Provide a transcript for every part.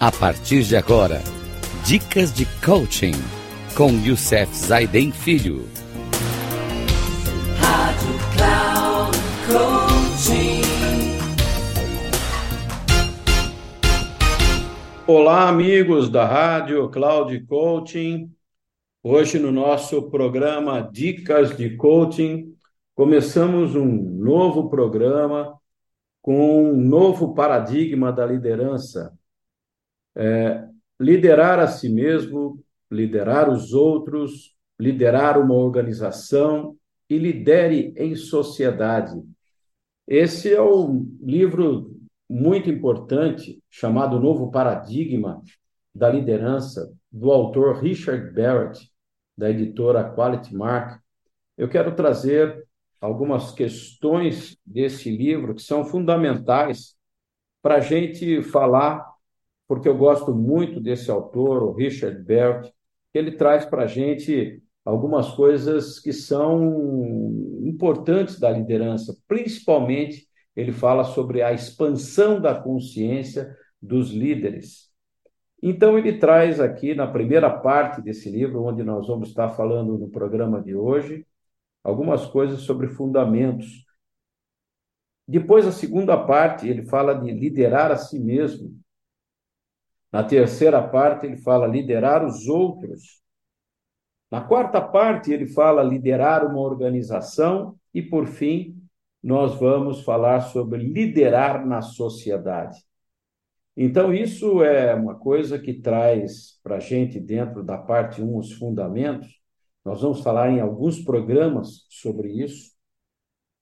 A partir de agora, dicas de coaching com Youssef Zaiden Filho. Rádio Cloud Coaching. Olá, amigos da Rádio Cloud Coaching. Hoje, no nosso programa Dicas de Coaching, começamos um novo programa com um novo paradigma da liderança. É, liderar a si mesmo, liderar os outros, liderar uma organização e lidere em sociedade. Esse é um livro muito importante chamado Novo Paradigma da Liderança, do autor Richard Barrett, da editora Quality Mark. Eu quero trazer algumas questões desse livro que são fundamentais para a gente falar, porque eu gosto muito desse autor, o Richard Bert, ele traz para a gente algumas coisas que são importantes da liderança, principalmente ele fala sobre a expansão da consciência dos líderes. Então, ele traz aqui na primeira parte desse livro, onde nós vamos estar falando no programa de hoje, algumas coisas sobre fundamentos. Depois, a segunda parte, ele fala de liderar a si mesmo. Na terceira parte, ele fala liderar os outros. Na quarta parte, ele fala liderar uma organização. E, por fim, nós vamos falar sobre liderar na sociedade. Então, isso é uma coisa que traz para a gente, dentro da parte 1, os fundamentos, nós vamos falar em alguns programas sobre isso.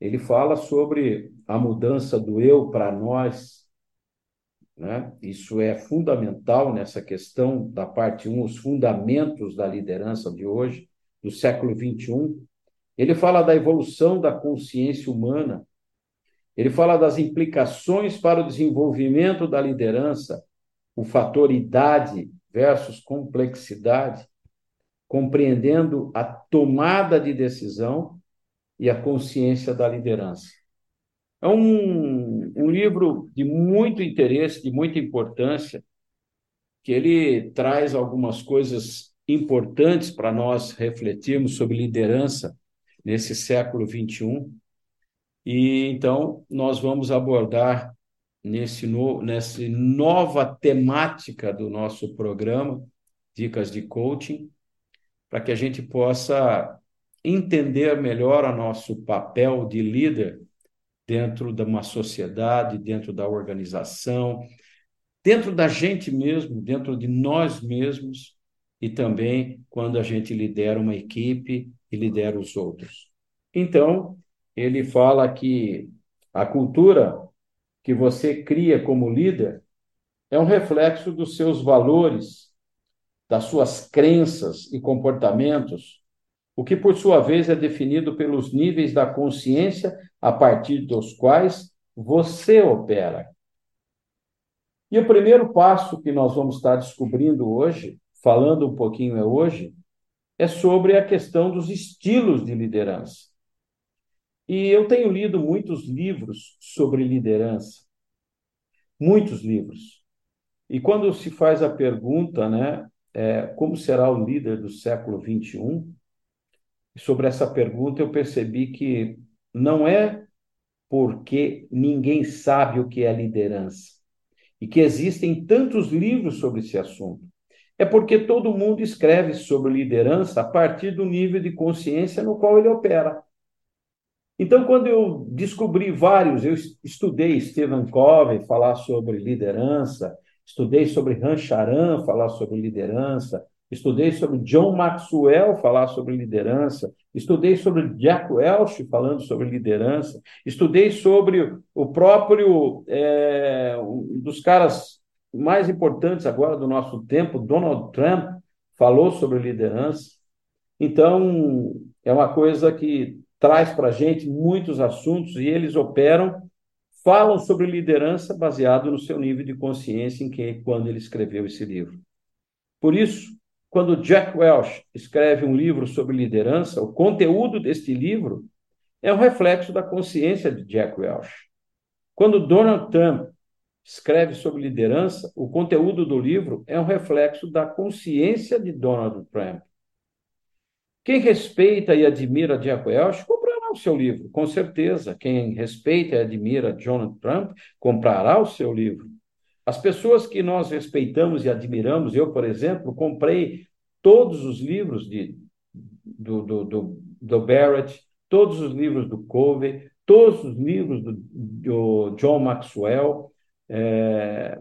Ele fala sobre a mudança do eu para nós. Né? Isso é fundamental nessa questão da parte 1, os fundamentos da liderança de hoje, do século 21. Ele fala da evolução da consciência humana. Ele fala das implicações para o desenvolvimento da liderança, o fator idade versus complexidade compreendendo a tomada de decisão e a consciência da liderança. É um, um livro de muito interesse, de muita importância, que ele traz algumas coisas importantes para nós refletirmos sobre liderança nesse século 21. E então nós vamos abordar nesse no, nessa nova temática do nosso programa Dicas de Coaching, para que a gente possa entender melhor o nosso papel de líder dentro de uma sociedade, dentro da organização, dentro da gente mesmo, dentro de nós mesmos e também quando a gente lidera uma equipe e lidera os outros. Então, ele fala que a cultura que você cria como líder é um reflexo dos seus valores, das suas crenças e comportamentos, o que por sua vez é definido pelos níveis da consciência a partir dos quais você opera. E o primeiro passo que nós vamos estar descobrindo hoje, falando um pouquinho é hoje, é sobre a questão dos estilos de liderança. E eu tenho lido muitos livros sobre liderança, muitos livros. E quando se faz a pergunta, né, é, como será o líder do século 21? Sobre essa pergunta, eu percebi que não é porque ninguém sabe o que é liderança e que existem tantos livros sobre esse assunto. É porque todo mundo escreve sobre liderança a partir do nível de consciência no qual ele opera. Então, quando eu descobri vários, eu estudei Stephen Covey falar sobre liderança, estudei sobre Rancharan, falar sobre liderança, estudei sobre John Maxwell, falar sobre liderança, estudei sobre Jack Welch, falando sobre liderança, estudei sobre o próprio, é, um dos caras mais importantes agora do nosso tempo, Donald Trump, falou sobre liderança. Então, é uma coisa que traz para a gente muitos assuntos e eles operam falam sobre liderança baseado no seu nível de consciência em que quando ele escreveu esse livro. Por isso, quando Jack Welch escreve um livro sobre liderança, o conteúdo deste livro é um reflexo da consciência de Jack Welch. Quando Donald Trump escreve sobre liderança, o conteúdo do livro é um reflexo da consciência de Donald Trump. Quem respeita e admira Jack Welch comprará o seu livro, com certeza. Quem respeita e admira Donald Trump comprará o seu livro. As pessoas que nós respeitamos e admiramos, eu, por exemplo, comprei todos os livros de, do, do, do, do Barrett, todos os livros do Covey, todos os livros do, do John Maxwell, é,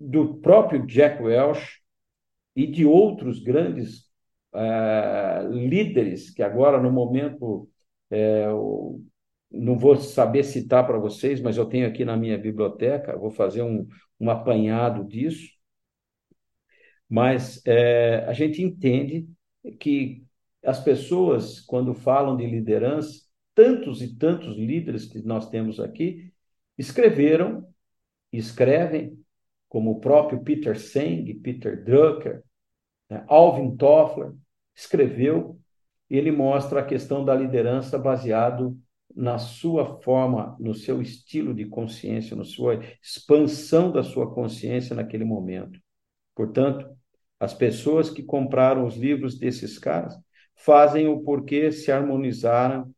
do próprio Jack Welch e de outros grandes é, líderes que agora, no momento, é, não vou saber citar para vocês, mas eu tenho aqui na minha biblioteca, vou fazer um, um apanhado disso. Mas é, a gente entende que as pessoas, quando falam de liderança, tantos e tantos líderes que nós temos aqui, escreveram, escrevem, como o próprio Peter Seng, Peter Drucker, né? Alvin Toffler, escreveu, ele mostra a questão da liderança baseado na sua forma, no seu estilo de consciência, na sua expansão da sua consciência naquele momento. Portanto, as pessoas que compraram os livros desses caras fazem o porquê se harmonizaram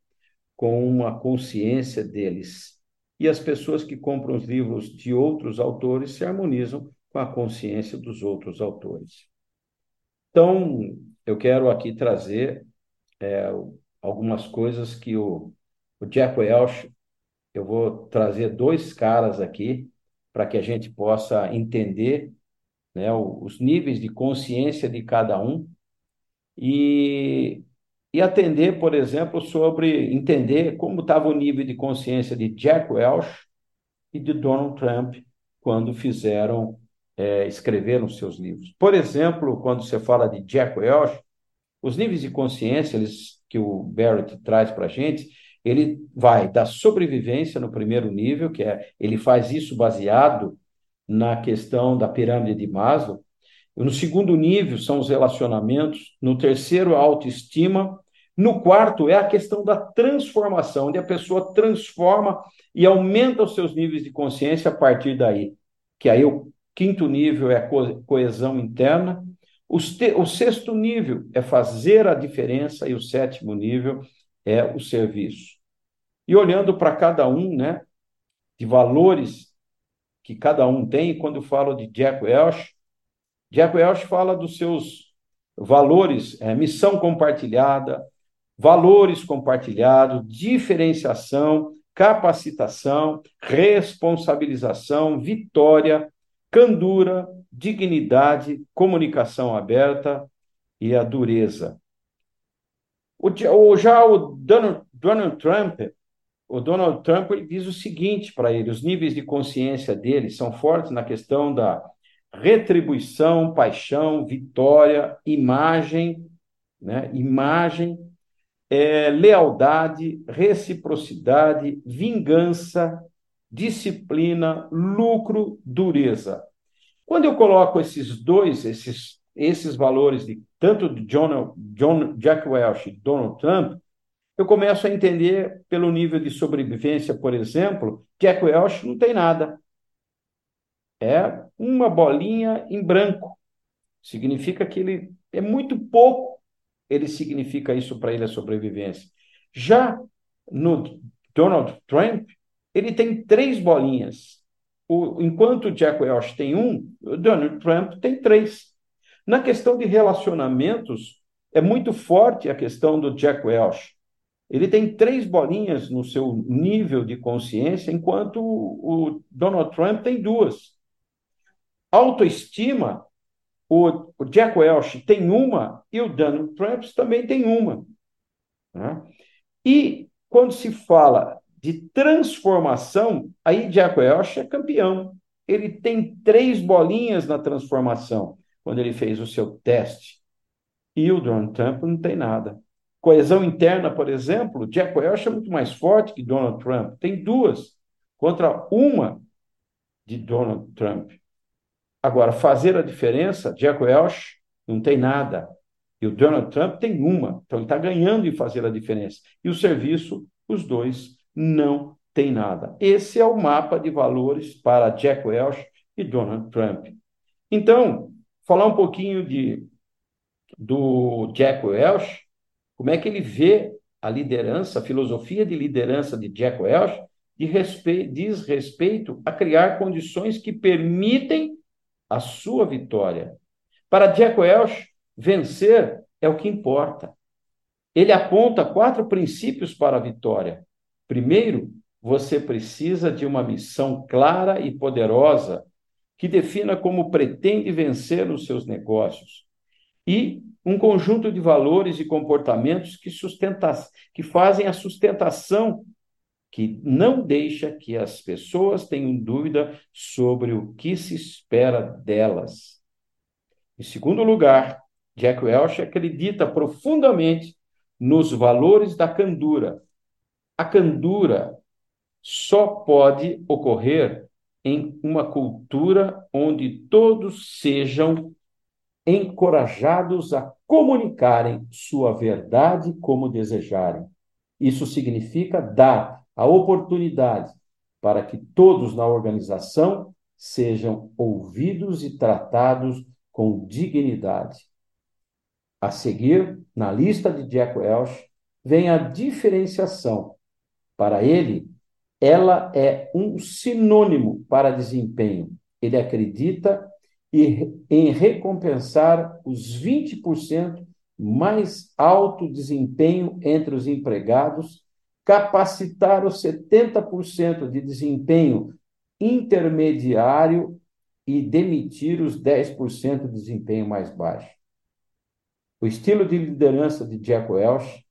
com a consciência deles. E as pessoas que compram os livros de outros autores se harmonizam com a consciência dos outros autores. Então, eu quero aqui trazer é, algumas coisas que o, o Jack Welch, eu vou trazer dois caras aqui para que a gente possa entender né, os níveis de consciência de cada um e, e atender, por exemplo, sobre entender como estava o nível de consciência de Jack Welch e de Donald Trump quando fizeram, é, escreveram seus livros. Por exemplo, quando você fala de Jack Welch, os níveis de consciência eles, que o Barrett traz para a gente, ele vai da sobrevivência no primeiro nível, que é ele faz isso baseado na questão da pirâmide de Maslow, no segundo nível são os relacionamentos. No terceiro, a autoestima. No quarto, é a questão da transformação, onde a pessoa transforma e aumenta os seus níveis de consciência a partir daí. Que aí o quinto nível é a coesão interna. O, o sexto nível é fazer a diferença e o sétimo nível é o serviço. E olhando para cada um, né, de valores que cada um tem, quando eu falo de Jack Welch, Jack Welch fala dos seus valores, é, missão compartilhada, valores compartilhados, diferenciação, capacitação, responsabilização, vitória, candura, dignidade, comunicação aberta e a dureza. O, já o Donald, Donald Trump, o Donald Trump ele diz o seguinte para ele: os níveis de consciência dele são fortes na questão da retribuição, paixão, vitória, imagem, né? imagem, é, lealdade, reciprocidade, vingança, disciplina, lucro, dureza. Quando eu coloco esses dois, esses, esses valores de tanto de John, John, Jack Welch e Donald Trump, eu começo a entender pelo nível de sobrevivência, por exemplo, Jack Welch não tem nada. É uma bolinha em branco. Significa que ele é muito pouco, ele significa isso para ele a sobrevivência. Já no Donald Trump, ele tem três bolinhas. O, enquanto Jack Welch tem um, o Donald Trump tem três. Na questão de relacionamentos, é muito forte a questão do Jack Welch. Ele tem três bolinhas no seu nível de consciência, enquanto o Donald Trump tem duas. Autoestima, o, Jack Welch tem uma e o Donald Trump também tem uma. Né? E quando se fala de transformação, aí Jack Welch é campeão. Ele tem três bolinhas na transformação, quando ele fez o seu teste. E o Donald Trump não tem nada. Coesão interna, por exemplo, Jack Welch é muito mais forte que Donald Trump. Tem duas contra uma de Donald Trump. Agora, fazer a diferença, Jack Welch não tem nada. E o Donald Trump tem uma. Então, ele está ganhando em fazer a diferença. E o serviço, os dois não tem nada. Esse é o mapa de valores para Jack Welch e Donald Trump. Então, falar um pouquinho de, do Jack Welch, como é que ele vê a liderança, a filosofia de liderança de Jack Welch, de respeito, diz respeito a criar condições que permitem a sua vitória. Para Jack Welch, vencer é o que importa. Ele aponta quatro princípios para a vitória. Primeiro, você precisa de uma missão clara e poderosa que defina como pretende vencer nos seus negócios e um conjunto de valores e comportamentos que, sustenta, que fazem a sustentação que não deixa que as pessoas tenham dúvida sobre o que se espera delas. Em segundo lugar, Jack Welch acredita profundamente nos valores da candura. A candura só pode ocorrer em uma cultura onde todos sejam encorajados a comunicarem sua verdade como desejarem. Isso significa dar a oportunidade para que todos na organização sejam ouvidos e tratados com dignidade. A seguir, na lista de Jack Welch, vem a diferenciação. Para ele, ela é um sinônimo para desempenho. Ele acredita em recompensar os 20% mais alto desempenho entre os empregados capacitar os 70% de desempenho intermediário e demitir os 10% de desempenho mais baixo. O estilo de liderança de Jack Welch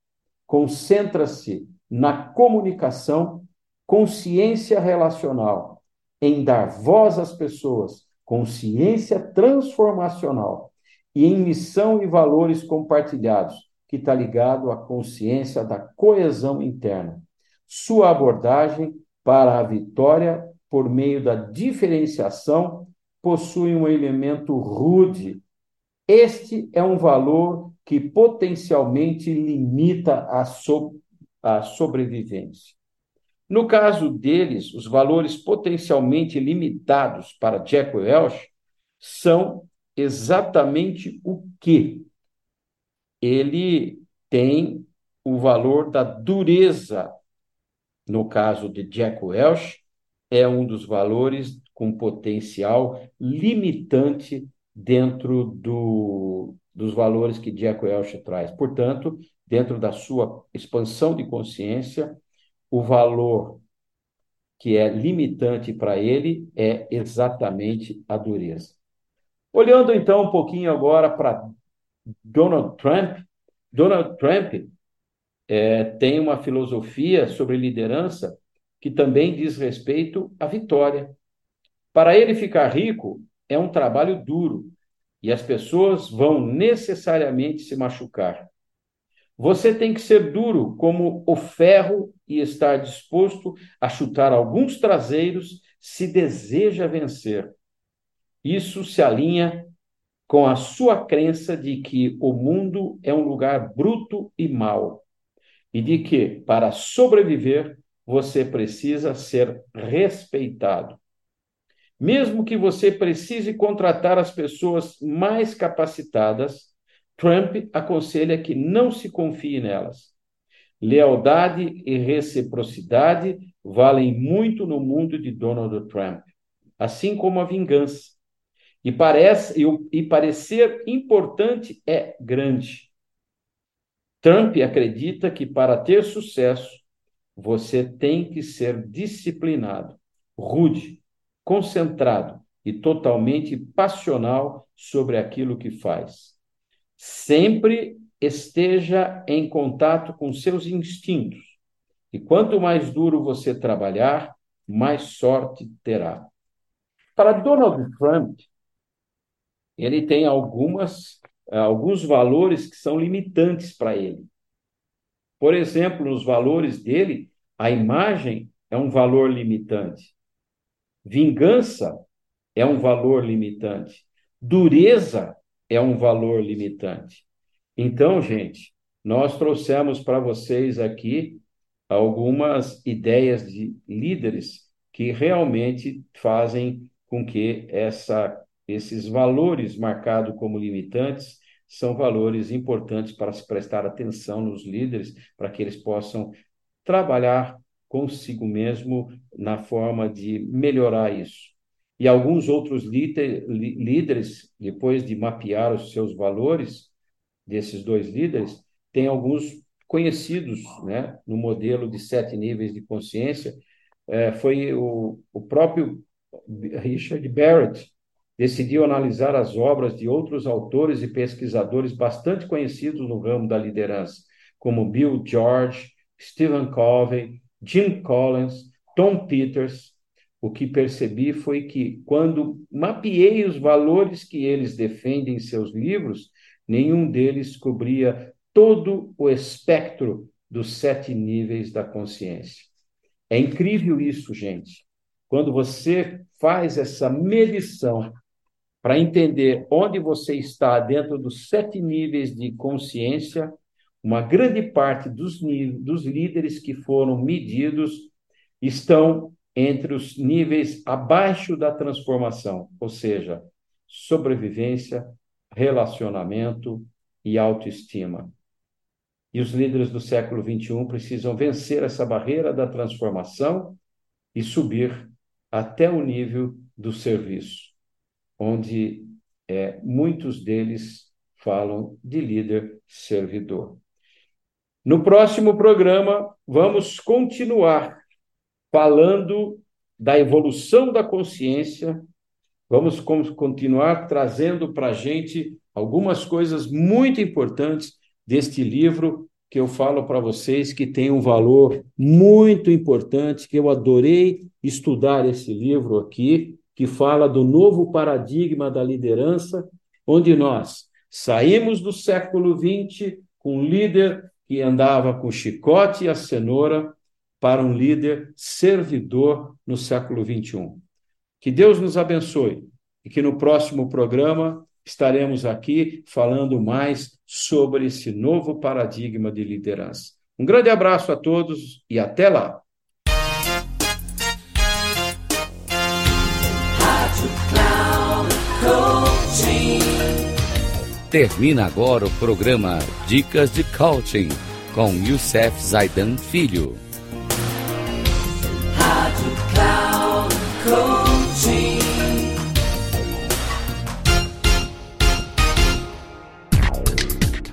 concentra-se na comunicação, consciência relacional, em dar voz às pessoas, consciência transformacional e em missão e valores compartilhados, que está ligado à consciência da coesão interna. Sua abordagem para a vitória por meio da diferenciação possui um elemento rude. Este é um valor que potencialmente limita a, so a sobrevivência. No caso deles, os valores potencialmente limitados para Jack Welch são exatamente o que ele tem o valor da dureza. No caso de Jack Welch, é um dos valores com potencial limitante dentro do, dos valores que Jack Welch traz. Portanto, dentro da sua expansão de consciência, o valor que é limitante para ele é exatamente a dureza. Olhando então um pouquinho agora para Donald Trump, Donald Trump é, tem uma filosofia sobre liderança que também diz respeito à vitória. Para ele ficar rico é um trabalho duro e as pessoas vão necessariamente se machucar. Você tem que ser duro como o ferro e estar disposto a chutar alguns traseiros se deseja vencer. Isso se alinha com a sua crença de que o mundo é um lugar bruto e mau, e de que, para sobreviver, você precisa ser respeitado. Mesmo que você precise contratar as pessoas mais capacitadas, Trump aconselha que não se confie nelas. Lealdade e reciprocidade valem muito no mundo de Donald Trump, assim como a vingança. E, parece, e, parecer importante é grande. Trump acredita que para ter sucesso, você tem que ser disciplinado, rude, concentrado e totalmente passional sobre aquilo que faz. Sempre esteja em contato com seus instintos. E quanto mais duro você trabalhar, mais sorte terá. Para Donald Trump, ele tem algumas, eh, alguns valores que são limitantes para ele. Por exemplo, nos valores dele, a imagem é um valor limitante. Vingança é um valor limitante. Dureza é um valor limitante. Então, gente, nós trouxemos para vocês aqui algumas ideias de líderes que realmente fazem com que essa, esses valores marcados como limitantes são valores importantes para se prestar atenção nos líderes, para que eles possam trabalhar consigo mesmo na forma de melhorar isso. E alguns outros líderes, depois de mapear os seus valores, desses dois líderes, tem alguns conhecidos né, no modelo de sete níveis de consciência. É, foi o, o próprio Richard Barrett decidiu analisar as obras de outros autores e pesquisadores bastante conhecidos no ramo da liderança, como Bill George, Stephen Covey, Jim Collins, Tom Peters. O que percebi foi que, quando mapeei os valores que eles defendem em seus livros, nenhum deles cobria todo o espectro dos sete níveis da consciência. É incrível isso, gente. Quando você faz essa medição para entender onde você está dentro dos sete níveis de consciência, uma grande parte dos, dos líderes que foram medidos estão entre os níveis abaixo da transformação, ou seja, sobrevivência, relacionamento e autoestima. E os líderes do século XXI precisam vencer essa barreira da transformação e subir até o nível do serviço, onde é, muitos deles falam de líder servidor. No próximo programa, vamos continuar falando da evolução da consciência, vamos continuar trazendo para a gente algumas coisas muito importantes deste livro que eu falo para vocês que tem um valor muito importante, que eu adorei estudar esse livro aqui, que fala do novo paradigma da liderança, onde nós saímos do século XX com um líder que andava com chicote e a cenoura para um líder servidor no século XXI. Que Deus nos abençoe e que no próximo programa estaremos aqui falando mais sobre esse novo paradigma de liderança. Um grande abraço a todos e até lá! Termina agora o programa Dicas de Coaching com Youssef Zaidan Filho.